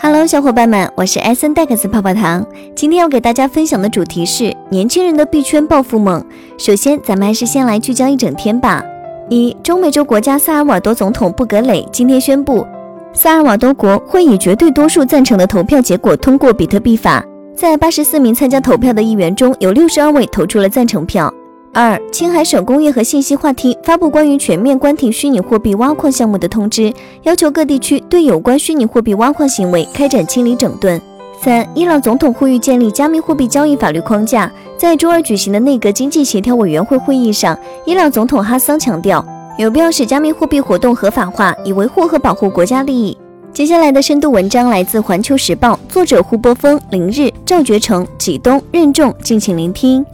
Hello，小伙伴们，我是艾森戴克斯泡泡糖。今天要给大家分享的主题是年轻人的币圈暴富梦。首先，咱们还是先来聚焦一整天吧。一，中美洲国家萨尔瓦多总统布格雷今天宣布，萨尔瓦多国会以绝对多数赞成的投票结果通过比特币法。在八十四名参加投票的议员中，有六十二位投出了赞成票。二，青海省工业和信息化厅发布关于全面关停虚拟货币挖矿项目的通知，要求各地区对有关虚拟货币挖矿行为开展清理整顿。三，伊朗总统呼吁建立加密货币交易法律框架。在周二举行的内阁经济协调委员会会议上，伊朗总统哈桑强调，有必要使加密货币活动合法化，以维护和保护国家利益。接下来的深度文章来自《环球时报》，作者胡波峰、林日、赵觉成、纪东、任重，敬请聆听。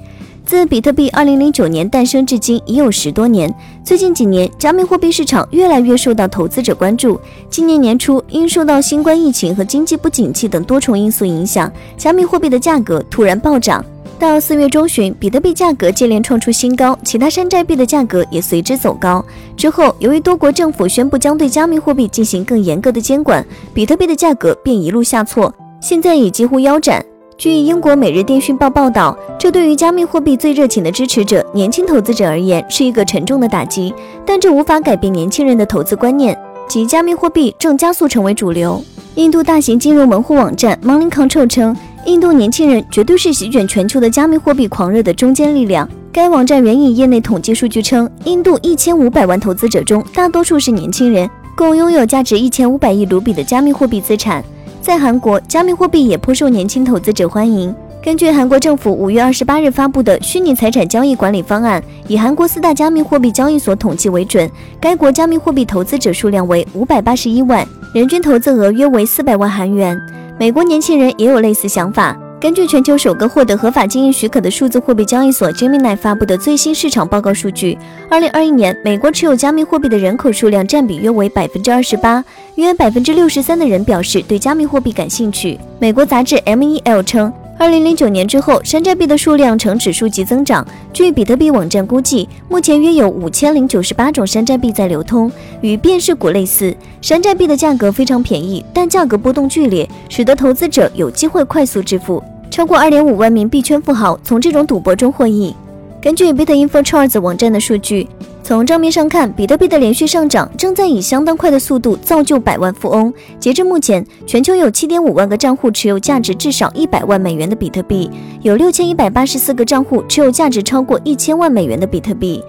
自比特币2009年诞生至今已有十多年。最近几年，加密货币市场越来越受到投资者关注。今年年初，因受到新冠疫情和经济不景气等多重因素影响，加密货币的价格突然暴涨。到四月中旬，比特币价格接连创出新高，其他山寨币的价格也随之走高。之后，由于多国政府宣布将对加密货币进行更严格的监管，比特币的价格便一路下挫，现在已几乎腰斩。据英国《每日电讯报》报道，这对于加密货币最热情的支持者——年轻投资者而言，是一个沉重的打击。但这无法改变年轻人的投资观念，即加密货币正加速成为主流。印度大型金融门户网站 Money Control 称，印度年轻人绝对是席卷全球的加密货币狂热的中坚力量。该网站援引业内统计数据称，印度一千五百万投资者中，大多数是年轻人，共拥有价值一千五百亿卢比的加密货币资产。在韩国，加密货币也颇受年轻投资者欢迎。根据韩国政府五月二十八日发布的虚拟财产交易管理方案，以韩国四大加密货币交易所统计为准，该国加密货币投资者数量为五百八十一万，人均投资额约为四百万韩元。美国年轻人也有类似想法。根据全球首个获得合法经营许可的数字货币交易所 Gemini 发布的最新市场报告数据，二零二一年美国持有加密货币的人口数量占比约为百分之二十八，约百分之六十三的人表示对加密货币感兴趣。美国杂志 MEL 称，二零零九年之后，山寨币的数量呈指数级增长。据比特币网站估计，目前约有五千零九十八种山寨币在流通，与辨识股类似。山寨币的价格非常便宜，但价格波动剧烈，使得投资者有机会快速致富。超过二点五万名币圈富豪从这种赌博中获益。根据 BitInfoCharts 网站的数据，从账面上看，比特币的连续上涨正在以相当快的速度造就百万富翁。截至目前，全球有七点五万个账户持有价值至少一百万美元的比特币，有六千一百八十四个账户持有价值超过一千万美元的比特币。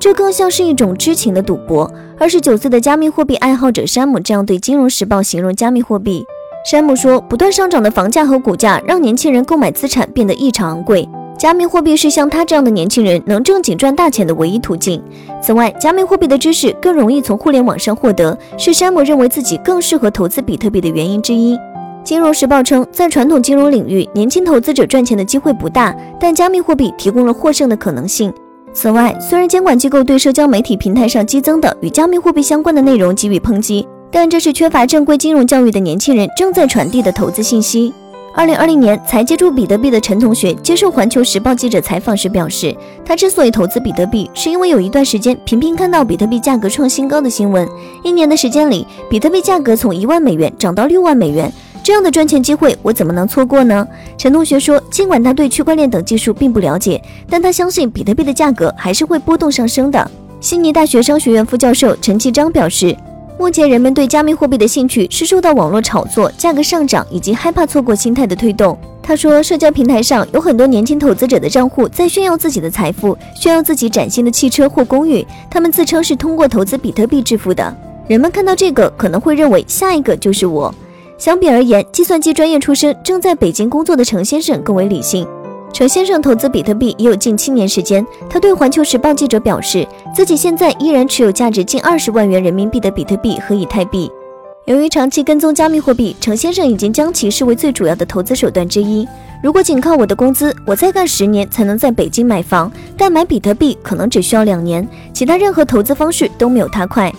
这更像是一种知情的赌博。二十九岁的加密货币爱好者山姆这样对《金融时报》形容加密货币。山姆说：“不断上涨的房价和股价让年轻人购买资产变得异常昂贵。加密货币是像他这样的年轻人能正经赚大钱的唯一途径。此外，加密货币的知识更容易从互联网上获得，是山姆认为自己更适合投资比特币的原因之一。”金融时报称，在传统金融领域，年轻投资者赚钱的机会不大，但加密货币提供了获胜的可能性。此外，虽然监管机构对社交媒体平台上激增的与加密货币相关的内容给予抨击。但这是缺乏正规金融教育的年轻人正在传递的投资信息。二零二零年才接触比特币的陈同学接受环球时报记者采访时表示，他之所以投资比特币，是因为有一段时间频频看到比特币价格创新高的新闻。一年的时间里，比特币价格从一万美元涨到六万美元，这样的赚钱机会我怎么能错过呢？陈同学说，尽管他对区块链等技术并不了解，但他相信比特币的价格还是会波动上升的。悉尼大学商学院副教授陈其章表示。目前，人们对加密货币的兴趣是受到网络炒作、价格上涨以及害怕错过心态的推动。他说，社交平台上有很多年轻投资者的账户在炫耀自己的财富，炫耀自己崭新的汽车或公寓。他们自称是通过投资比特币致富的。人们看到这个，可能会认为下一个就是我。相比而言，计算机专业出身、正在北京工作的程先生更为理性。程先生投资比特币已有近七年时间。他对环球时报记者表示，自己现在依然持有价值近二十万元人民币的比特币和以太币。由于长期跟踪加密货币，程先生已经将其视为最主要的投资手段之一。如果仅靠我的工资，我再干十年才能在北京买房，但买比特币可能只需要两年。其他任何投资方式都没有他快。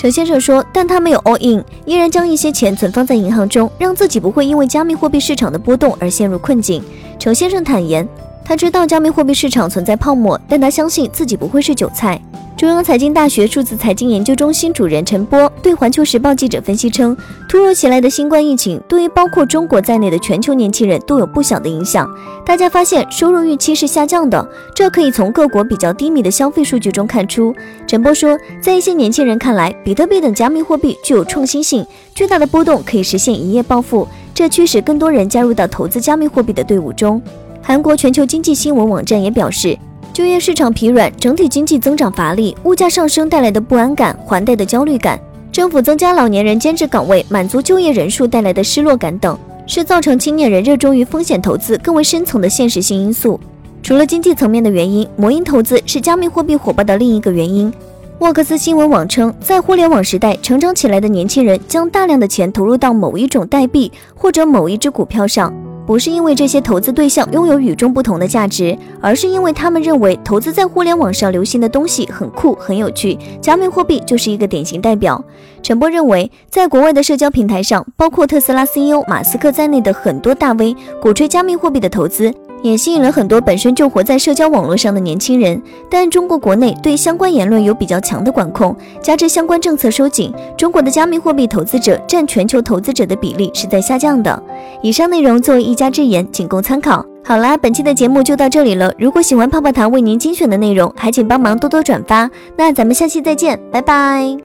程先生说，但他没有 all in，依然将一些钱存放在银行中，让自己不会因为加密货币市场的波动而陷入困境。程先生坦言，他知道加密货币市场存在泡沫，但他相信自己不会是韭菜。中央财经大学数字财经研究中心主任陈波对环球时报记者分析称，突如其来的新冠疫情对于包括中国在内的全球年轻人都有不小的影响。大家发现收入预期是下降的，这可以从各国比较低迷的消费数据中看出。陈波说，在一些年轻人看来，比特币等加密货币具有创新性，巨大的波动可以实现一夜暴富，这驱使更多人加入到投资加密货币的队伍中。韩国全球经济新闻网站也表示。就业市场疲软，整体经济增长乏力，物价上升带来的不安感，还贷的焦虑感，政府增加老年人兼职岗位，满足就业人数带来的失落感等，是造成青年人热衷于风险投资更为深层的现实性因素。除了经济层面的原因，魔音投资是加密货币火爆的另一个原因。沃克斯新闻网称，在互联网时代成长起来的年轻人将大量的钱投入到某一种代币或者某一只股票上。不是因为这些投资对象拥有与众不同的价值，而是因为他们认为投资在互联网上流行的东西很酷很有趣，加密货币就是一个典型代表。陈波认为，在国外的社交平台上，包括特斯拉 CEO 马斯克在内的很多大 V 鼓吹加密货币的投资。也吸引了很多本身就活在社交网络上的年轻人，但中国国内对相关言论有比较强的管控，加之相关政策收紧，中国的加密货币投资者占全球投资者的比例是在下降的。以上内容作为一家之言，仅供参考。好啦，本期的节目就到这里了。如果喜欢泡泡糖为您精选的内容，还请帮忙多多转发。那咱们下期再见，拜拜。